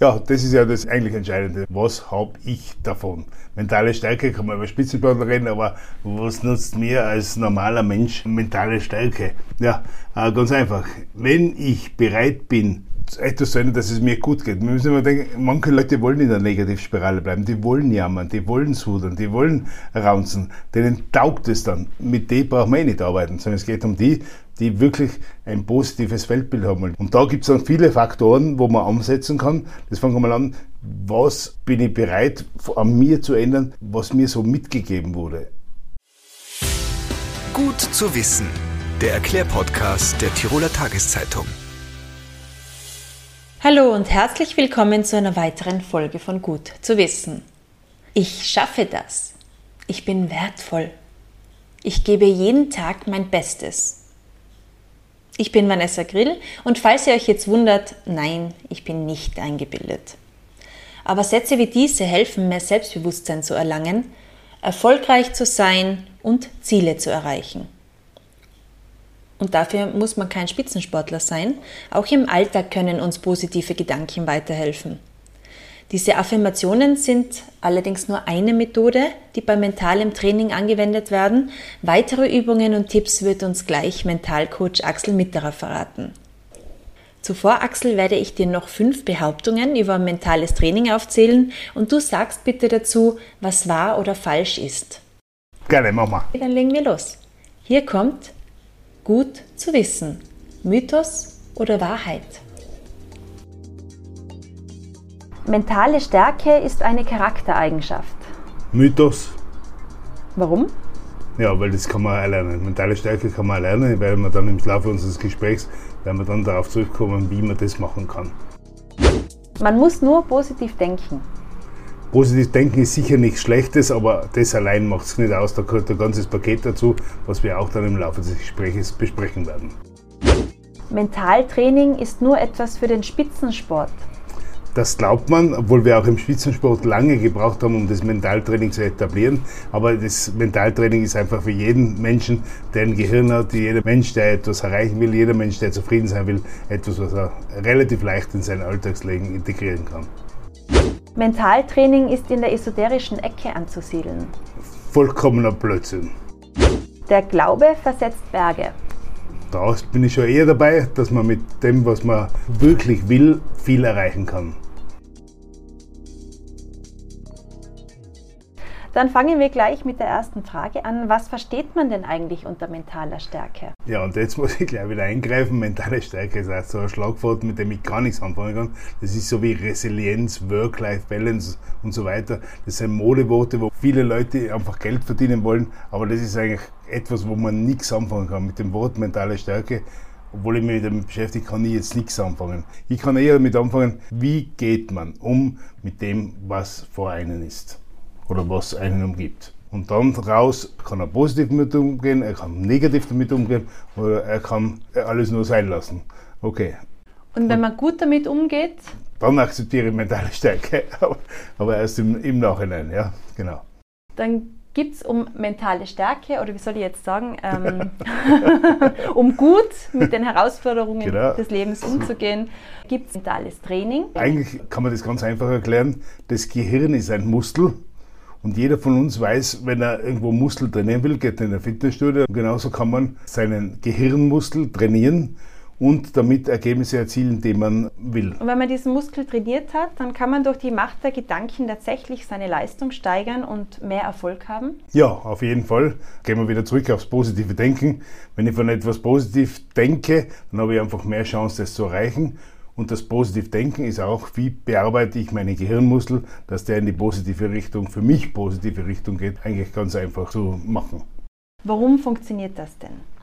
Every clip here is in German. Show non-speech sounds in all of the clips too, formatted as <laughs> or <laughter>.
Ja, das ist ja das eigentlich Entscheidende. Was habe ich davon? Mentale Stärke kann man über Spitzensportler reden, aber was nutzt mir als normaler Mensch mentale Stärke? Ja, äh, ganz einfach. Wenn ich bereit bin, etwas zu ändern, dass es mir gut geht. Wir müssen immer denken, manche Leute wollen in der Negativspirale bleiben, die wollen jammern, die wollen sudern, die wollen raunzen, denen taugt es dann. Mit denen braucht man eh nicht arbeiten, sondern es geht um die, die wirklich ein positives Weltbild haben. Und da gibt es dann viele Faktoren, wo man ansetzen kann. Das fangen wir mal an. Was bin ich bereit an mir zu ändern, was mir so mitgegeben wurde? Gut zu wissen. Der Erklärpodcast der Tiroler Tageszeitung. Hallo und herzlich willkommen zu einer weiteren Folge von Gut zu wissen. Ich schaffe das. Ich bin wertvoll. Ich gebe jeden Tag mein Bestes. Ich bin Vanessa Grill und falls ihr euch jetzt wundert, nein, ich bin nicht eingebildet. Aber Sätze wie diese helfen, mehr Selbstbewusstsein zu erlangen, erfolgreich zu sein und Ziele zu erreichen. Und dafür muss man kein Spitzensportler sein. Auch im Alltag können uns positive Gedanken weiterhelfen. Diese Affirmationen sind allerdings nur eine Methode, die bei mentalem Training angewendet werden. Weitere Übungen und Tipps wird uns gleich Mentalcoach Axel Mitterer verraten. Zuvor, Axel, werde ich dir noch fünf Behauptungen über mentales Training aufzählen und du sagst bitte dazu, was wahr oder falsch ist. Gerne, Mama. Dann legen wir los. Hier kommt gut zu wissen. Mythos oder Wahrheit? Mentale Stärke ist eine Charaktereigenschaft. Mythos. Warum? Ja, weil das kann man erlernen. Mentale Stärke kann man erlernen, weil wir dann im Laufe unseres Gesprächs werden wir dann darauf zurückkommen, wie man das machen kann. Man muss nur positiv denken. Positiv denken ist sicher nichts Schlechtes, aber das allein macht es nicht aus. Da gehört ein ganzes Paket dazu, was wir auch dann im Laufe des Gesprächs besprechen werden. Mentaltraining ist nur etwas für den Spitzensport. Das glaubt man, obwohl wir auch im Spitzensport lange gebraucht haben, um das Mentaltraining zu etablieren. Aber das Mentaltraining ist einfach für jeden Menschen, der ein Gehirn hat, jeder Mensch, der etwas erreichen will, jeder Mensch, der zufrieden sein will, etwas, was er relativ leicht in sein Alltagsleben integrieren kann. Mentaltraining ist in der esoterischen Ecke anzusiedeln. Vollkommener Blödsinn. Der Glaube versetzt Berge. Da bin ich schon eher dabei, dass man mit dem, was man wirklich will, viel erreichen kann. Dann fangen wir gleich mit der ersten Frage an. Was versteht man denn eigentlich unter mentaler Stärke? Ja, und jetzt muss ich gleich wieder eingreifen. Mentale Stärke ist auch so ein Schlagwort, mit dem ich gar nichts anfangen kann. Das ist so wie Resilienz, Work-Life-Balance und so weiter. Das sind Modeworte, wo viele Leute einfach Geld verdienen wollen, aber das ist eigentlich etwas, wo man nichts anfangen kann. Mit dem Wort mentale Stärke obwohl ich mich damit beschäftige, kann ich jetzt nichts anfangen. Ich kann eher damit anfangen, wie geht man um mit dem, was vor einen ist oder was einen umgibt. Und dann raus kann er positiv damit umgehen, er kann negativ damit umgehen oder er kann alles nur sein lassen. Okay. Und wenn man gut damit umgeht? Dann akzeptiere ich mentale Stärke, <laughs> aber erst im, im Nachhinein, ja, genau. Dann gibt es um mentale Stärke oder wie soll ich jetzt sagen, ähm, <laughs> <laughs> um gut mit den Herausforderungen genau. des Lebens umzugehen, gibt es mentales Training. Eigentlich kann man das ganz einfach erklären. Das Gehirn ist ein Muskel und jeder von uns weiß, wenn er irgendwo Muskel trainieren will, geht er in ein Fitnessstudio. Und genauso kann man seinen Gehirnmuskel trainieren und damit Ergebnisse erzielen, die man will. Und wenn man diesen Muskel trainiert hat, dann kann man durch die Macht der Gedanken tatsächlich seine Leistung steigern und mehr Erfolg haben? Ja, auf jeden Fall. Gehen wir wieder zurück aufs positive Denken. Wenn ich von etwas positiv denke, dann habe ich einfach mehr Chance, das zu erreichen. Und das positive Denken ist auch, wie bearbeite ich meine Gehirnmuskel, dass der in die positive Richtung, für mich positive Richtung geht, eigentlich ganz einfach zu machen. Warum funktioniert das denn?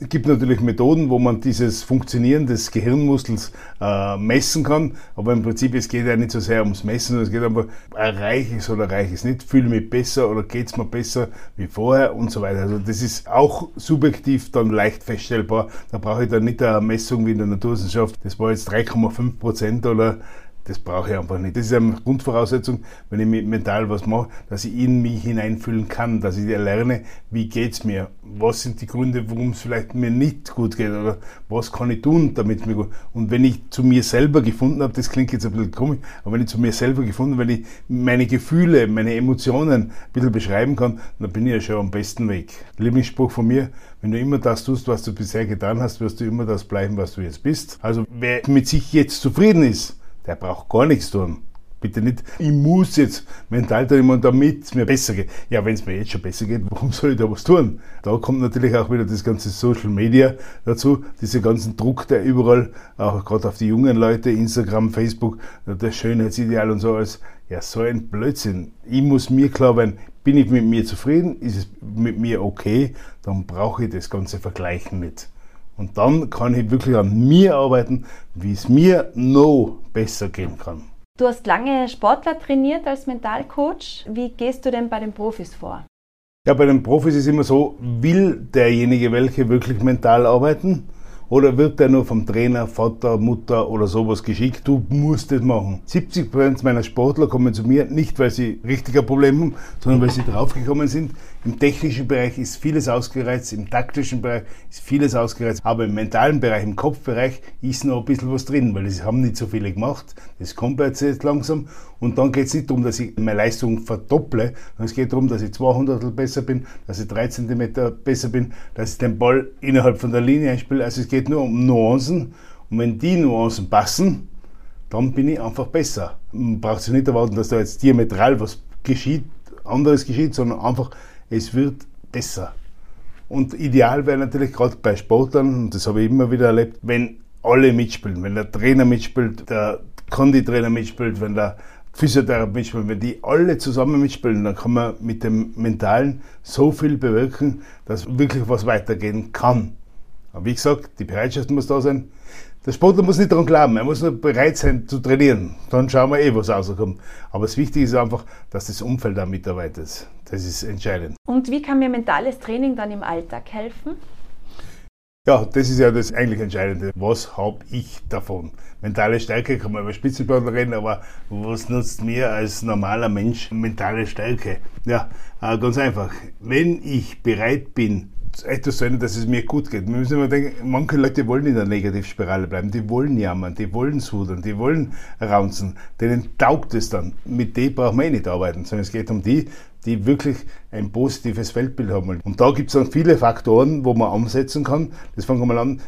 Es gibt natürlich Methoden, wo man dieses Funktionieren des Gehirnmuskels äh, messen kann, aber im Prinzip es geht ja nicht so sehr ums Messen, sondern es geht einfach, erreiche ich es oder erreiche ich es nicht, fühle mich besser oder geht es mir besser wie vorher und so weiter. Also das ist auch subjektiv dann leicht feststellbar. Da brauche ich dann nicht eine Messung wie in der Naturwissenschaft, das war jetzt 3,5 Prozent oder das brauche ich einfach nicht. Das ist eine Grundvoraussetzung, wenn ich mental was mache, dass ich in mich hineinfühlen kann, dass ich lerne, wie geht's mir, was sind die Gründe, warum es vielleicht mir nicht gut geht oder was kann ich tun, damit es mir gut Und wenn ich zu mir selber gefunden habe, das klingt jetzt ein bisschen komisch, aber wenn ich zu mir selber gefunden, wenn ich meine Gefühle, meine Emotionen ein bisschen beschreiben kann, dann bin ich ja schon am besten Weg. Lieblingsspruch von mir, wenn du immer das tust, was du bisher getan hast, wirst du immer das bleiben, was du jetzt bist. Also wer mit sich jetzt zufrieden ist, der braucht gar nichts tun. Bitte nicht, ich muss jetzt mental trainieren, damit es mir besser geht. Ja, wenn es mir jetzt schon besser geht, warum soll ich da was tun? Da kommt natürlich auch wieder das ganze Social Media dazu, dieser ganzen Druck, der überall, auch gerade auf die jungen Leute, Instagram, Facebook, das Schönheitsideal und so alles. Ja, so ein Blödsinn. Ich muss mir klar werden, bin ich mit mir zufrieden, ist es mit mir okay, dann brauche ich das ganze Vergleichen nicht. Und dann kann ich wirklich an mir arbeiten, wie es mir noch besser gehen kann. Du hast lange Sportler trainiert als Mentalcoach. Wie gehst du denn bei den Profis vor? Ja, bei den Profis ist immer so, will derjenige welche wirklich mental arbeiten? Oder wird der nur vom Trainer, Vater, Mutter oder sowas geschickt? Du musst das machen. 70% meiner Sportler kommen zu mir nicht, weil sie richtiger Problem haben, sondern weil sie draufgekommen sind. Im technischen Bereich ist vieles ausgereizt, im taktischen Bereich ist vieles ausgereizt, aber im mentalen Bereich, im Kopfbereich ist noch ein bisschen was drin, weil es haben nicht so viele gemacht. Das kommt jetzt langsam. Und dann geht es nicht darum, dass ich meine Leistung verdopple, sondern es geht darum, dass ich 200 besser bin, dass ich 3 cm besser bin, dass ich den Ball innerhalb von der Linie einspiele. Also es geht nur um Nuancen. Und wenn die Nuancen passen, dann bin ich einfach besser. Man braucht sich nicht erwarten, dass da jetzt diametral was geschieht, anderes geschieht, sondern einfach, es wird besser. Und ideal wäre natürlich gerade bei Sportlern, und das habe ich immer wieder erlebt, wenn alle mitspielen, wenn der Trainer mitspielt, der Konditrainer mitspielt, wenn der Physiotherapeut mitspielt, wenn die alle zusammen mitspielen, dann kann man mit dem Mentalen so viel bewirken, dass wirklich was weitergehen kann. Aber wie gesagt, die Bereitschaft muss da sein. Der Sportler muss nicht daran glauben, er muss nur bereit sein zu trainieren. Dann schauen wir eh, was rauskommt. Aber das Wichtige ist einfach, dass das Umfeld da mitarbeitet. Das ist entscheidend. Und wie kann mir mentales Training dann im Alltag helfen? Ja, das ist ja das eigentlich Entscheidende. Was habe ich davon? Mentale Stärke kann man über Spitzensportler reden, aber was nutzt mir als normaler Mensch mentale Stärke? Ja, äh, ganz einfach. Wenn ich bereit bin, etwas zu dass es mir gut geht. Wir müssen immer denken, manche Leute wollen in der Negativspirale bleiben, die wollen jammern, die wollen sudern, die wollen raunzen, denen taugt es dann. Mit denen braucht man eh nicht arbeiten, sondern es geht um die, die wirklich ein positives Weltbild haben. Und da gibt es dann viele Faktoren, wo man ansetzen kann. Das fangen wir mal an.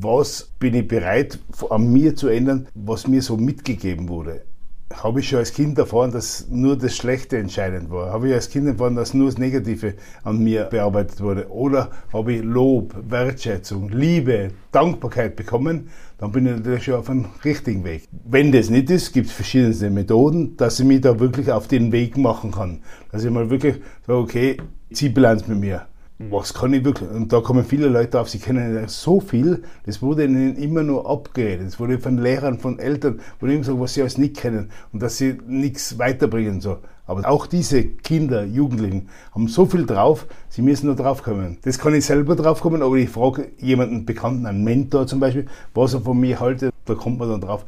Was bin ich bereit an mir zu ändern, was mir so mitgegeben wurde? Habe ich schon als Kind erfahren, dass nur das Schlechte entscheidend war? Habe ich als Kind erfahren, dass nur das Negative an mir bearbeitet wurde? Oder habe ich Lob, Wertschätzung, Liebe, Dankbarkeit bekommen? Dann bin ich natürlich schon auf einem richtigen Weg. Wenn das nicht ist, gibt es verschiedene Methoden, dass ich mich da wirklich auf den Weg machen kann. Dass ich mal wirklich sage, okay, zieh Bilanz mit mir was kann ich wirklich? Und da kommen viele Leute auf, sie kennen so viel, das wurde ihnen immer nur abgeredet. Das wurde von Lehrern, von Eltern, wurde immer gesagt, was sie alles nicht kennen und dass sie nichts weiterbringen. So. Aber auch diese Kinder, Jugendlichen haben so viel drauf, sie müssen nur draufkommen. Das kann ich selber draufkommen, aber ich frage jemanden Bekannten, einen Mentor zum Beispiel, was er von mir haltet, da kommt man dann drauf.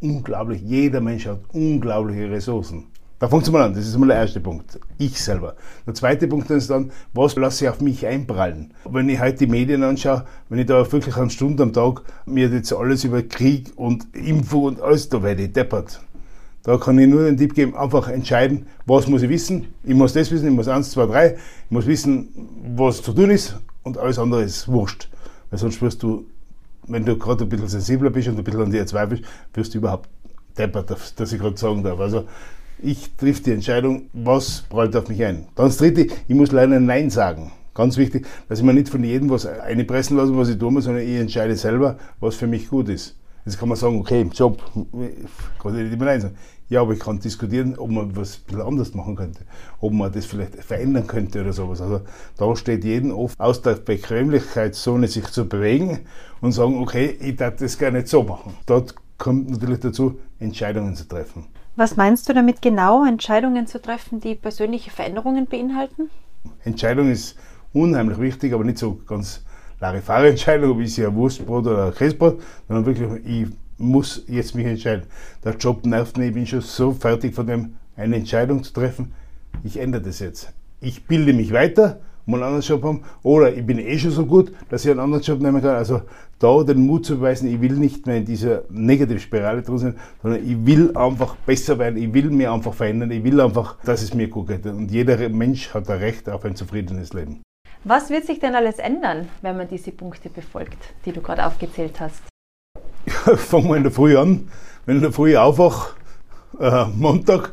Unglaublich, jeder Mensch hat unglaubliche Ressourcen. Da fängt es mal an, das ist mal der erste Punkt. Ich selber. Der zweite Punkt ist dann, was lasse ich auf mich einprallen? Wenn ich heute die Medien anschaue, wenn ich da wirklich eine Stunde am Tag mir jetzt alles über Krieg und Info und alles, da werde ich deppert. Da kann ich nur den Tipp geben, einfach entscheiden, was muss ich wissen. Ich muss das wissen, ich muss eins, zwei, drei. Ich muss wissen, was zu tun ist und alles andere ist wurscht. Weil sonst wirst du, wenn du gerade ein bisschen sensibler bist und ein bisschen an dir zweifelst, wirst du überhaupt deppert, dass ich gerade sagen darf. Also ich triff die Entscheidung, was prallt auf mich ein. Dann das dritte, ich muss leider Nein sagen. Ganz wichtig, dass ich mir nicht von jedem was einpressen lasse, was ich tue, sondern ich entscheide selber, was für mich gut ist. Jetzt kann man sagen, okay, im Job kann ich nicht immer Nein sagen. Ja, aber ich kann diskutieren, ob man was anders machen könnte, ob man das vielleicht verändern könnte oder sowas. Also da steht jeden oft aus der Bequemlichkeitszone sich zu bewegen und sagen, okay, ich darf das gar nicht so machen. Dort kommt natürlich dazu, Entscheidungen zu treffen. Was meinst du damit genau, Entscheidungen zu treffen, die persönliche Veränderungen beinhalten? Entscheidung ist unheimlich wichtig, aber nicht so ganz Larifare-Entscheidung, ob ich ja Wurstbrot oder Käsebrot, sondern wirklich, ich muss jetzt mich entscheiden. Der Job nervt mich, ich bin schon so fertig von dem, eine Entscheidung zu treffen. Ich ändere das jetzt. Ich bilde mich weiter, um einen anderen Job haben, oder ich bin eh schon so gut, dass ich einen anderen Job nehmen kann. Also da den Mut zu beweisen, ich will nicht mehr in dieser Negativspirale drin sein, sondern ich will einfach besser werden, ich will mir einfach verändern, ich will einfach, dass es mir gut geht. Und jeder Mensch hat ein Recht auf ein zufriedenes Leben. Was wird sich denn alles ändern, wenn man diese Punkte befolgt, die du gerade aufgezählt hast? Ja, <laughs> fangen wir in der Früh an. Wenn ich in der Früh aufwache, äh, Montag,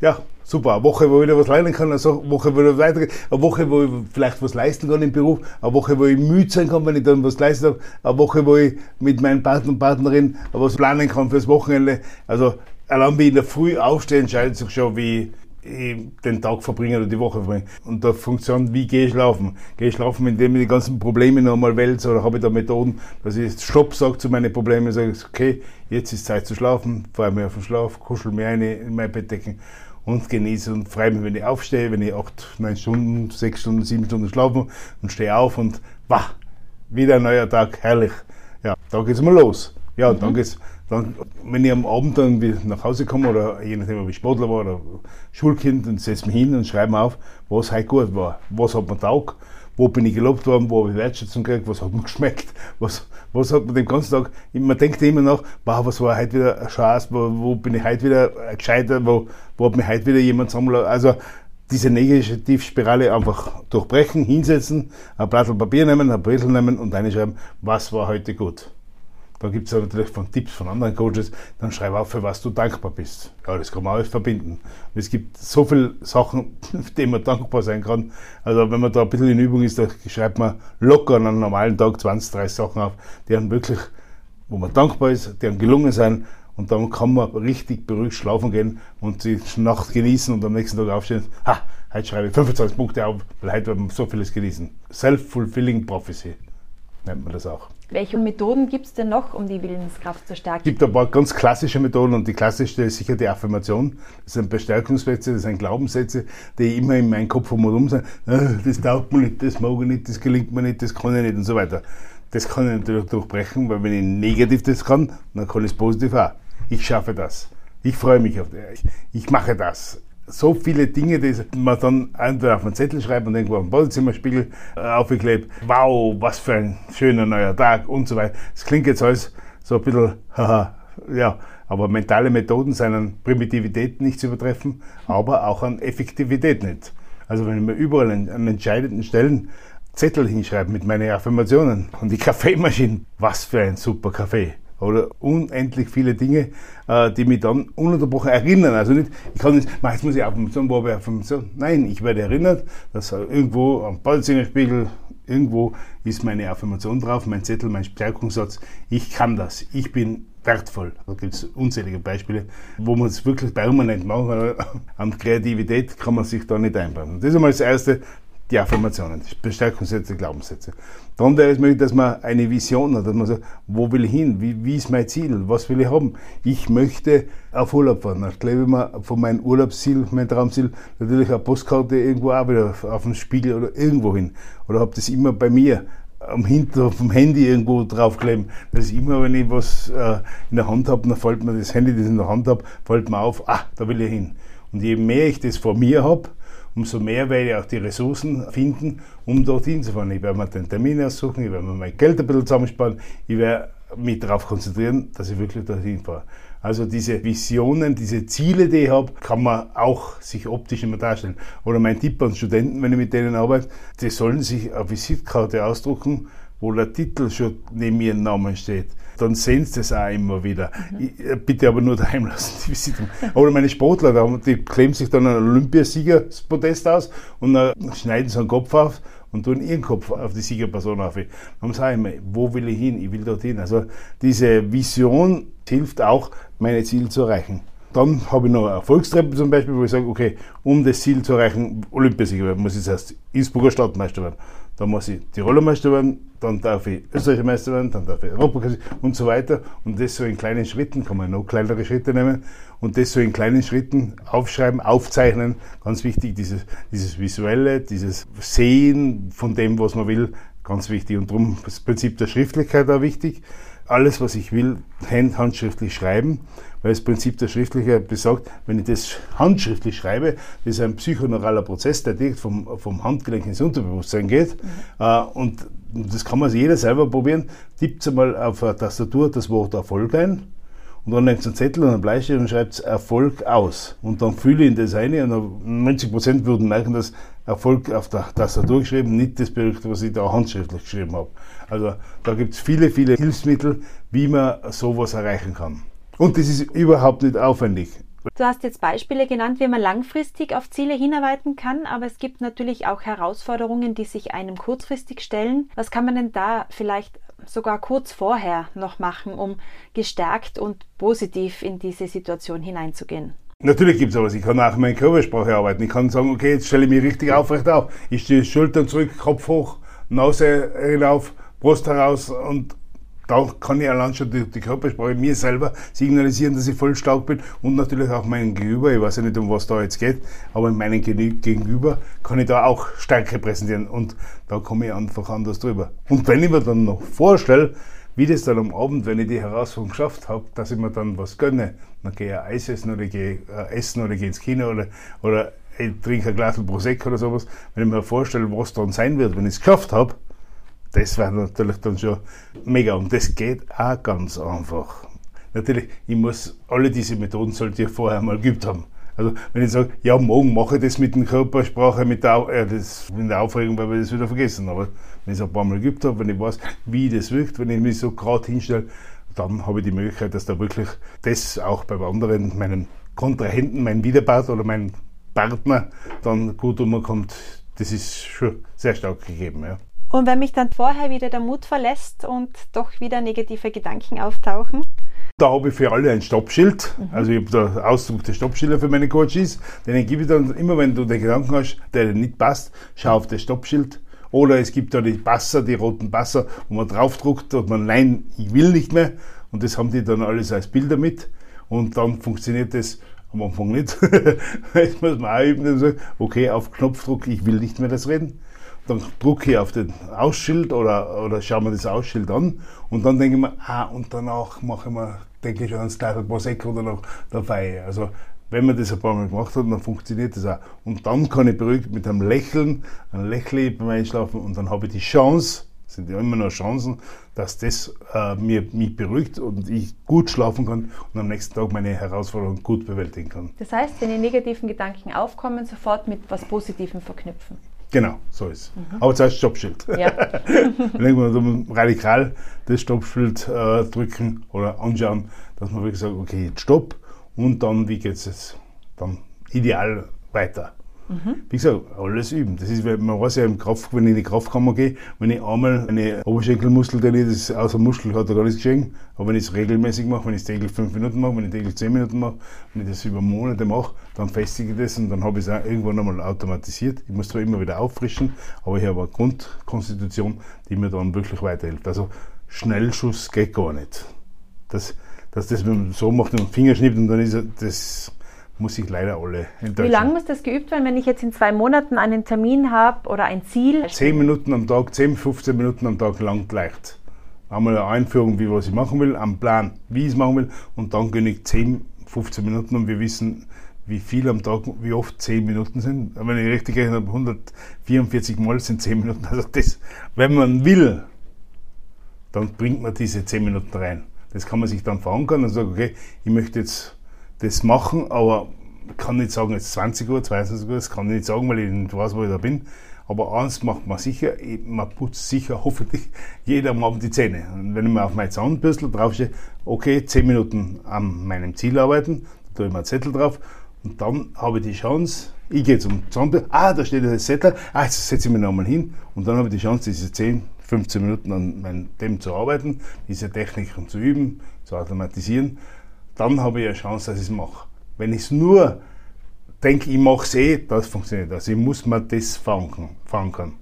ja, super. Eine Woche, wo ich wieder was lernen kann, eine Woche, wo ich weitergehe, eine Woche, wo ich vielleicht was leisten kann im Beruf, eine Woche, wo ich müde sein kann, wenn ich dann was leisten habe, eine Woche, wo ich mit meinem Partner und Partnerin was planen kann fürs Wochenende. Also, allein wie in der Früh aufstehen, entscheidet sich schon, wie, den Tag verbringe oder die Woche verbringe. Und da funktioniert, wie gehe ich schlafen? Gehe ich schlafen, indem ich die ganzen Probleme nochmal wälze oder habe ich da Methoden, dass ich Stopp sage zu meinen Problemen, sage okay, jetzt ist Zeit zu schlafen, freue mich auf den Schlaf, kuschel mir eine in mein Bettdecken und genieße und freue mich, wenn ich aufstehe, wenn ich acht, neun Stunden, sechs Stunden, sieben Stunden schlafe und stehe auf und wach, wieder ein neuer Tag, herrlich. Ja, da geht's mal los. Ja, und mhm. dann geht's dann, wenn ich am Abend dann nach Hause komme oder je nachdem, ob ich Sportler war oder Schulkind, dann setze mich hin und schreibe mir auf, was heute gut war, was hat mir taugt, wo bin ich gelobt worden, wo habe ich Wertschätzung gekriegt, was hat mir geschmeckt, was, was hat mir den ganzen Tag, man denkt immer noch, wow, was war heute wieder ein Chance, wo, wo bin ich heute wieder gescheitert, wo, wo hat mich heute wieder jemand zusammen, also diese Negativspirale einfach durchbrechen, hinsetzen, ein Blatt Papier nehmen, ein Brettel nehmen und reinschreiben, was war heute gut. Da gibt es natürlich von Tipps von anderen Coaches, dann schreib auf, für was du dankbar bist. Ja, das kann man alles verbinden. Und es gibt so viele Sachen, <laughs> für die man dankbar sein kann. Also wenn man da ein bisschen in Übung ist, da schreibt man locker an einem normalen Tag 20, 30 Sachen auf, die dann wirklich, wo man dankbar ist, die dann gelungen sind. Und dann kann man richtig beruhigt schlafen gehen und die Nacht genießen und am nächsten Tag aufstehen. Ha, heute schreibe ich 25 Punkte auf, weil heute werden wir so vieles genießen. Self-fulfilling Prophecy nennt man das auch. Welche Methoden gibt es denn noch, um die Willenskraft zu stärken? Es gibt ein paar ganz klassische Methoden und die klassischste ist sicher die Affirmation. Das sind Bestärkungssätze, das sind Glaubenssätze, die immer in meinem Kopf rum sind. Ah, das taugt mir nicht, das mag ich nicht, das gelingt mir nicht, das kann ich nicht und so weiter. Das kann ich natürlich durchbrechen, weil wenn ich negativ das kann, dann kann ich es positiv auch. Ich schaffe das. Ich freue mich auf das. Ich mache das so viele Dinge, die man dann entweder auf einen Zettel schreibt und irgendwo am Badezimmerspiegel äh, aufgeklebt. Wow, was für ein schöner neuer Tag und so weiter. Das klingt jetzt alles so ein bisschen, <laughs> haha, ja, aber mentale Methoden sind an Primitivität nicht zu übertreffen, aber auch an Effektivität nicht. Also wenn ich mir überall an, an entscheidenden Stellen Zettel hinschreibe mit meinen Affirmationen und die Kaffeemaschine, was für ein super Kaffee oder unendlich viele Dinge, äh, die mich dann ununterbrochen erinnern. Also nicht, ich kann nicht, jetzt muss ich auf dem ich auf so. Nein, ich werde erinnert, dass irgendwo am Balzingerspiegel, irgendwo ist meine Affirmation drauf, mein Zettel, mein Stärkungssatz. Ich kann das. Ich bin wertvoll. Da gibt es unzählige Beispiele, wo man es wirklich permanent machen kann. An Kreativität kann man sich da nicht einbauen. Das ist einmal das Erste, die Affirmationen, die Bestärkungssätze, Glaubenssätze. Dann wäre es möglich, dass man eine Vision hat, dass man sagt, wo will ich hin? Wie, wie ist mein Ziel? Was will ich haben? Ich möchte auf Urlaub fahren. Ich klebe mir von meinem Urlaubsziel, mein Traumziel, natürlich eine Postkarte irgendwo auch wieder auf dem Spiegel oder irgendwo hin. Oder habe das immer bei mir am Hinter vom Handy irgendwo draufkleben. Das ist immer, wenn ich was äh, in der Hand habe, dann fällt mir das Handy, das ich in der Hand habe, fällt mir auf, ah, da will ich hin. Und je mehr ich das vor mir habe, umso mehr werde ich auch die Ressourcen finden, um dorthin zu fahren. Ich werde mir den Termin aussuchen, ich werde mir mein Geld ein bisschen zusammensparen, ich werde mich darauf konzentrieren, dass ich wirklich dorthin fahre. Also diese Visionen, diese Ziele, die ich habe, kann man auch sich optisch immer darstellen. Oder mein Tipp an Studenten, wenn ich mit denen arbeite, die sollen sich eine Visitkarte ausdrucken, wo der Titel schon neben ihrem Namen steht dann sehen sie das auch immer wieder. Mhm. Ich, bitte aber nur <laughs> daheim lassen, die Visite. Oder meine Sportler, die kleben sich dann ein Olympiasiegerspodest aus und dann schneiden sie einen Kopf auf und tun ihren Kopf auf die Siegerperson auf. Dann sage ich mir, wo will ich hin? Ich will dorthin. Also diese Vision hilft auch, meine Ziele zu erreichen. Dann habe ich noch eine Erfolgstreppe zum Beispiel, wo ich sage, okay, um das Ziel zu erreichen, Olympiasieger werden, muss ich erst Innsbrucker Stadtmeister werden. Dann muss ich Tiroler Meister werden, dann darf ich Österreicher Meister werden, dann darf ich Europameister und so weiter. Und das so in kleinen Schritten, kann man noch kleinere Schritte nehmen und das so in kleinen Schritten aufschreiben, aufzeichnen. Ganz wichtig, dieses, dieses Visuelle, dieses Sehen von dem, was man will, ganz wichtig. Und darum ist das Prinzip der Schriftlichkeit auch wichtig. alles, was ich will, hand, handschriftlich schreiben, weil das Prinzip der Schriftlichkeit besagt, wenn ich das handschriftlich schreibe, das ist ein psychoneuraler Prozess, der direkt vom, vom Handgelenk ins Unterbewusstsein geht. Mhm. Äh, und das kann man sich jeder selber probieren. Tippt einmal auf der Tastatur das Wort Erfolg ein und dann nehmt ihr einen Zettel und einen Bleistift und schreibt Erfolg aus. Und dann fühle ich in das eine und 90 Prozent würden merken, dass Erfolg auf der Tastatur geschrieben, nicht das Projekt, was ich da handschriftlich geschrieben habe. Also da gibt es viele, viele Hilfsmittel, wie man sowas erreichen kann. Und das ist überhaupt nicht aufwendig. Du hast jetzt Beispiele genannt, wie man langfristig auf Ziele hinarbeiten kann, aber es gibt natürlich auch Herausforderungen, die sich einem kurzfristig stellen. Was kann man denn da vielleicht sogar kurz vorher noch machen, um gestärkt und positiv in diese Situation hineinzugehen? Natürlich gibt es sowas. Ich kann auch meine Körpersprache arbeiten. Ich kann sagen, okay, jetzt stelle ich mich richtig aufrecht auf. Ich stehe Schultern zurück, Kopf hoch, Nase hinauf, Brust heraus und da kann ich allein schon die, die Körpersprache mir selber signalisieren, dass ich voll stark bin und natürlich auch meinen Gegenüber. Ich weiß ja nicht, um was da jetzt geht, aber in meinem Gegenüber kann ich da auch Stärke präsentieren und da komme ich einfach anders drüber. Und wenn ich mir dann noch vorstelle, wie das dann am Abend, wenn ich die Herausforderung geschafft habe, dass ich mir dann was gönne, dann gehe ich Eis essen oder gehe äh, essen oder gehe ins Kino oder, oder ich trinke ein Glas Prosecco oder sowas. Wenn ich mir vorstelle, was dann sein wird, wenn ich es geschafft habe, das war natürlich dann schon mega. Und das geht auch ganz einfach. Natürlich, ich muss alle diese Methoden sollte ich vorher mal geübt haben. Also wenn ich sage, ja, morgen mache ich das mit der Körpersprache, mit der, ja, das, mit der Aufregung, weil wir das wieder vergessen. Aber wenn ich es ein paar Mal geübt habe, wenn ich weiß, wie das wirkt, wenn ich mich so gerade hinstelle, dann habe ich die Möglichkeit, dass da wirklich das auch beim anderen, meinen Kontrahenten, mein Widerpart oder mein Partner dann gut umkommt. Das ist schon sehr stark gegeben. Ja. Und wenn mich dann vorher wieder der Mut verlässt und doch wieder negative Gedanken auftauchen? Da habe ich für alle ein Stoppschild. Mhm. Also ich habe da ausgedruckte Stoppschilder für meine Coaches. Denen gebe ich dann immer, wenn du den Gedanken hast, der dir nicht passt, schau auf das Stoppschild. Oder es gibt da die Passer, die roten Passer, wo man draufdruckt und man, nein, ich will nicht mehr. Und das haben die dann alles als Bilder mit. Und dann funktioniert das am Anfang nicht. <laughs> Jetzt muss man auch üben und sagen, okay, auf Knopfdruck, ich will nicht mehr das reden dann drucke ich auf den Ausschild oder, oder schaue mir das Ausschild an und dann denke ich mir, ah, und danach mache ich mir, denke ich schon ans kleine Prosecco oder noch dabei. Also, wenn man das ein paar Mal gemacht hat, dann funktioniert das auch. Und dann kann ich beruhigt mit einem Lächeln, ein Lächeln beim Einschlafen und dann habe ich die Chance, sind ja immer noch Chancen, dass das äh, mir, mich beruhigt und ich gut schlafen kann und am nächsten Tag meine Herausforderungen gut bewältigen kann. Das heißt, wenn die negativen Gedanken aufkommen, sofort mit was Positivem verknüpfen. Genau, so ist es. Mhm. Aber zuerst Stoppschild. Ja. <laughs> Wenn wir radikal das Stoppschild äh, drücken oder anschauen, dass man wirklich sagt, okay, jetzt Stopp und dann, wie geht es jetzt dann ideal weiter. Mhm. Wie gesagt, alles üben. Das ist, man weiß ja im Kraft, wenn ich in die Kraftkammer gehe, wenn ich einmal eine Oberschenkelmuskel das ist außer Muskel hat er gar nichts geschehen. Aber wenn ich es regelmäßig mache, wenn ich es täglich fünf Minuten mache, wenn ich täglich zehn Minuten mache, wenn ich das über Monate mache, dann festige ich das und dann habe ich es auch irgendwann einmal automatisiert. Ich muss zwar immer wieder auffrischen, aber ich habe eine Grundkonstitution, die mir dann wirklich weiterhilft. Also Schnellschuss geht gar nicht. Das, dass das so macht und Finger schnippt und dann ist das muss ich leider alle enttäuschen. Wie lange muss das geübt werden, wenn ich jetzt in zwei Monaten einen Termin habe oder ein Ziel? Zehn Minuten am Tag, 10, 15 Minuten am Tag lang leicht. Einmal eine Einführung, wie was ich machen will, am Plan, wie ich es machen will und dann gönne ich 10, 15 Minuten und wir wissen, wie viel am Tag, wie oft 10 Minuten sind. Wenn ich richtig gerechnet habe, 144 Mal sind 10 Minuten. Also das, wenn man will, dann bringt man diese 10 Minuten rein. Das kann man sich dann verankern und sagen, okay, ich möchte jetzt das machen, aber ich kann nicht sagen, jetzt 20 Uhr, 22 Uhr, das kann ich nicht sagen, weil ich nicht weiß, wo ich da bin. Aber eins macht man sicher, man putzt sicher <laughs> hoffentlich jeder am Abend die Zähne. Und wenn ich mir auf mein Zahnbürstel draufstehe, okay, 10 Minuten an meinem Ziel arbeiten, da tue ich mir einen Zettel drauf und dann habe ich die Chance, ich gehe zum Zahnbürstel, ah, da steht der Zettel, ah, jetzt setze ich mich nochmal hin und dann habe ich die Chance, diese 10, 15 Minuten an meinem, dem zu arbeiten, diese Techniken zu üben, zu automatisieren dann habe ich eine Chance, dass ich es mache. Wenn ich es nur denke, ich mache es eh, das funktioniert. Also ich muss mir das fangen, fangen.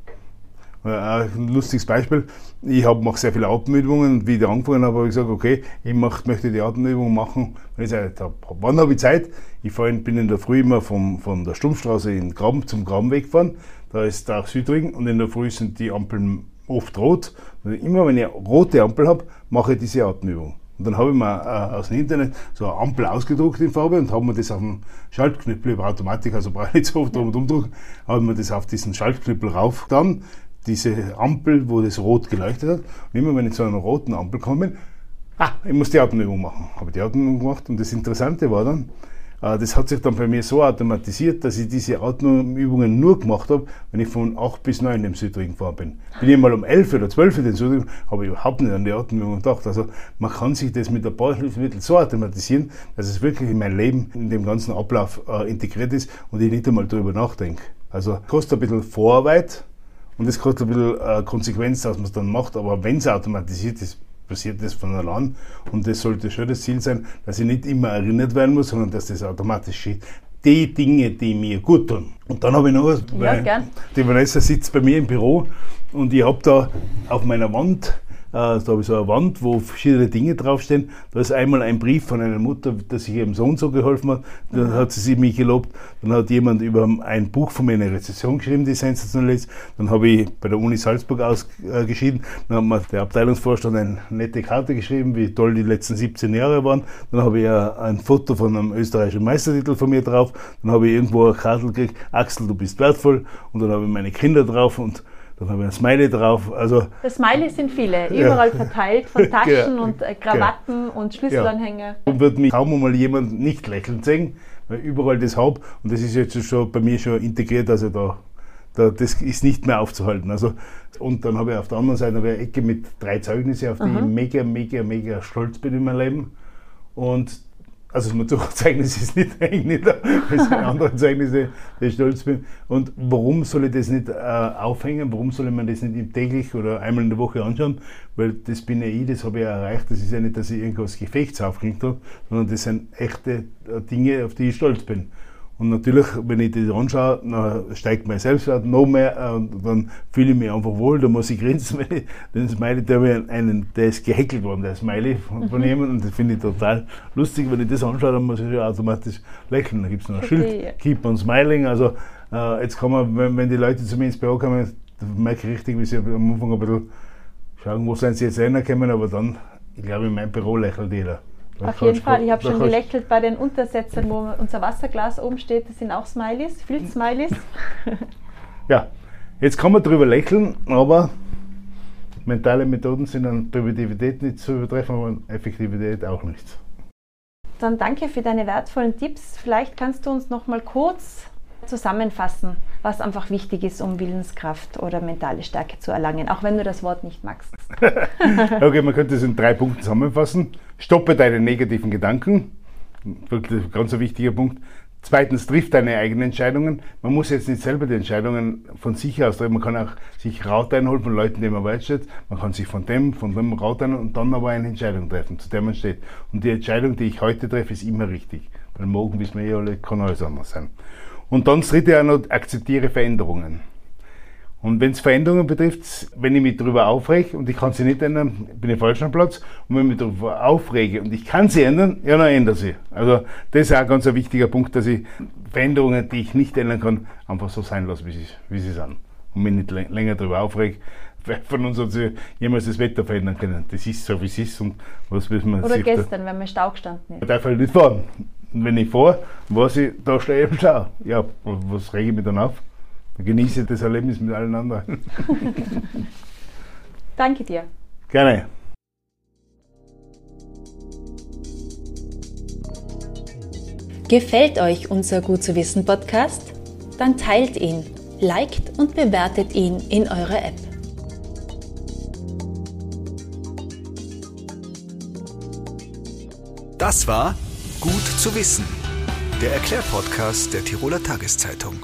Äh, ein lustiges Beispiel, ich mache sehr viele Atemübungen wie ich angefangen habe, habe ich gesagt, okay, ich mach, möchte die Atemübung machen, wenn ich Zeit habe. Wann habe ich Zeit? Ich fahr, bin in der Früh immer vom, von der Stumpfstraße in Graben, zum Grabenweg gefahren, da ist der Südring und in der Früh sind die Ampeln oft rot. Und immer wenn ich rote Ampel habe, mache ich diese Atemübung. Und dann habe ich mir äh, aus dem Internet so eine Ampel ausgedruckt in Farbe und habe mir das auf dem Schaltknüppel über Automatik, also brauche ich nicht so oft drum und umdrucken, habe mir das auf diesen Schaltknüppel rauf dann, diese Ampel, wo das rot geleuchtet hat. Und immer wenn ich zu einer roten Ampel komme, ah, ich muss die Atemübung machen. Habe die Atemübung gemacht und das Interessante war dann, das hat sich dann bei mir so automatisiert, dass ich diese Atemübungen nur gemacht habe, wenn ich von 8 bis 9 im Südring gefahren bin. Bin ich mal um 11 oder 12 in den Südring, habe ich überhaupt nicht an die Atemübungen gedacht. Also man kann sich das mit ein paar Hilfsmitteln so automatisieren, dass es wirklich in mein Leben, in dem ganzen Ablauf äh, integriert ist und ich nicht einmal darüber nachdenke. Also kostet ein bisschen Vorarbeit und es kostet ein bisschen äh, Konsequenz, dass man es dann macht, aber wenn es automatisiert ist, passiert das von allein. Und das sollte schon das Ziel sein, dass ich nicht immer erinnert werden muss, sondern dass das automatisch steht. Die Dinge, die mir gut tun. Und dann habe ich noch was. Ja, gern. Die Vanessa sitzt bei mir im Büro und ich habe da auf meiner Wand da habe ich so eine Wand, wo verschiedene Dinge draufstehen. Da ist einmal ein Brief von einer Mutter, dass sich ihrem Sohn so geholfen hat. Dann hat sie mich gelobt. Dann hat jemand über ein Buch von mir eine Rezession geschrieben, die sensationell ist. Dann habe ich bei der Uni Salzburg ausgeschieden. Dann hat mir der Abteilungsvorstand eine nette Karte geschrieben, wie toll die letzten 17 Jahre waren. Dann habe ich ein Foto von einem österreichischen Meistertitel von mir drauf. Dann habe ich irgendwo eine Karte gekriegt, Axel, du bist wertvoll. Und dann habe ich meine Kinder drauf und dann habe ich ein Smiley drauf. Also, das Smiley sind viele, überall ja. verteilt, von <laughs> Taschen ja. und äh, Krawatten ja. und Schlüsselanhänger. Und wird mich kaum einmal jemand nicht lächeln sehen, weil überall das habe. Und das ist jetzt schon bei mir schon integriert, also da, da das ist nicht mehr aufzuhalten. Also, und dann habe ich auf der anderen Seite eine Ecke mit drei Zeugnissen, auf die mhm. ich mega, mega, mega stolz bin in meinem Leben. Und also <laughs> das Motorradzeugnis ist nicht eigentlich da, es sind andere Zeugnisse, die ich stolz bin. Und warum soll ich das nicht äh, aufhängen? Warum soll man das nicht täglich oder einmal in der Woche anschauen? Weil das bin ja ich, das habe ich ja erreicht. Das ist ja nicht, dass ich irgendwas Gefechts aufgekriegt habe, sondern das sind echte äh, Dinge, auf die ich stolz bin. Und natürlich, wenn ich das anschaue, dann steigt mein Selbstwert noch mehr äh, und dann fühle ich mich einfach wohl, da muss ich grinsen. <laughs> Wenn ich, den Smiley, der, einen, der ist gehackelt worden, der Smiley von, von mhm. jemandem und das finde ich total lustig. Wenn ich das anschaue, dann muss ich ja automatisch lächeln. Da gibt es noch ein okay, Schild. Keep on Smiling. Also äh, jetzt kann man, wenn, wenn, die Leute zu mir ins Büro kommen, merke ich richtig, wie sie am Anfang ein bisschen schauen, wo sind sie jetzt reinkommen, aber dann, ich glaube, in meinem Büro lächelt jeder. Auf jeden Fall. Ich habe schon gelächelt bei den Untersetzern, wo unser Wasserglas oben steht. Das sind auch Smileys, Filz-Smileys. <laughs> ja, jetzt kann man drüber lächeln, aber mentale Methoden sind an Produktivität nicht zu übertreffen, aber an Effektivität auch nicht. Dann danke für deine wertvollen Tipps. Vielleicht kannst du uns noch mal kurz zusammenfassen, was einfach wichtig ist, um Willenskraft oder mentale Stärke zu erlangen, auch wenn du das Wort nicht magst. <laughs> okay, man könnte es in drei Punkten zusammenfassen. Stoppe deine negativen Gedanken. Wirklich ein ganz wichtiger Punkt. Zweitens, triff deine eigenen Entscheidungen. Man muss jetzt nicht selber die Entscheidungen von sich aus treffen. Man kann auch sich Rat einholen von Leuten, die man wertschätzt. Man kann sich von dem, von dem Rat einholen und dann aber eine Entscheidung treffen, zu der man steht. Und die Entscheidung, die ich heute treffe, ist immer richtig. Weil morgen, wissen wir eh alle, kann alles anders sein. Und dann dritte auch noch, akzeptiere Veränderungen. Und wenn es Veränderungen betrifft, wenn ich mich darüber aufrege und ich kann sie nicht ändern, bin ich falsch am Platz. Und wenn ich mich darüber aufrege und ich kann sie ändern, ja, dann ändere sie. Also das ist auch ganz ein wichtiger Punkt, dass ich Veränderungen, die ich nicht ändern kann, einfach so sein lasse, wie sie, wie sie sind. Und mich nicht länger darüber aufrege. Wer von uns hat sich jemals das Wetter verändern können? Das ist so, wie es ist. Und was müssen wir Oder gestern, wenn man Stau gestanden ist. Man darf halt nicht fahren. Und wenn ich fahre, weiß ich, da stehe ich im Stau. Ja, was rege ich mich dann auf? Genieße das Erlebnis mit allen anderen. <laughs> Danke dir. Gerne. Gefällt euch unser Gut zu wissen Podcast? Dann teilt ihn, liked und bewertet ihn in eurer App. Das war Gut zu wissen. Der Erklärpodcast der Tiroler Tageszeitung.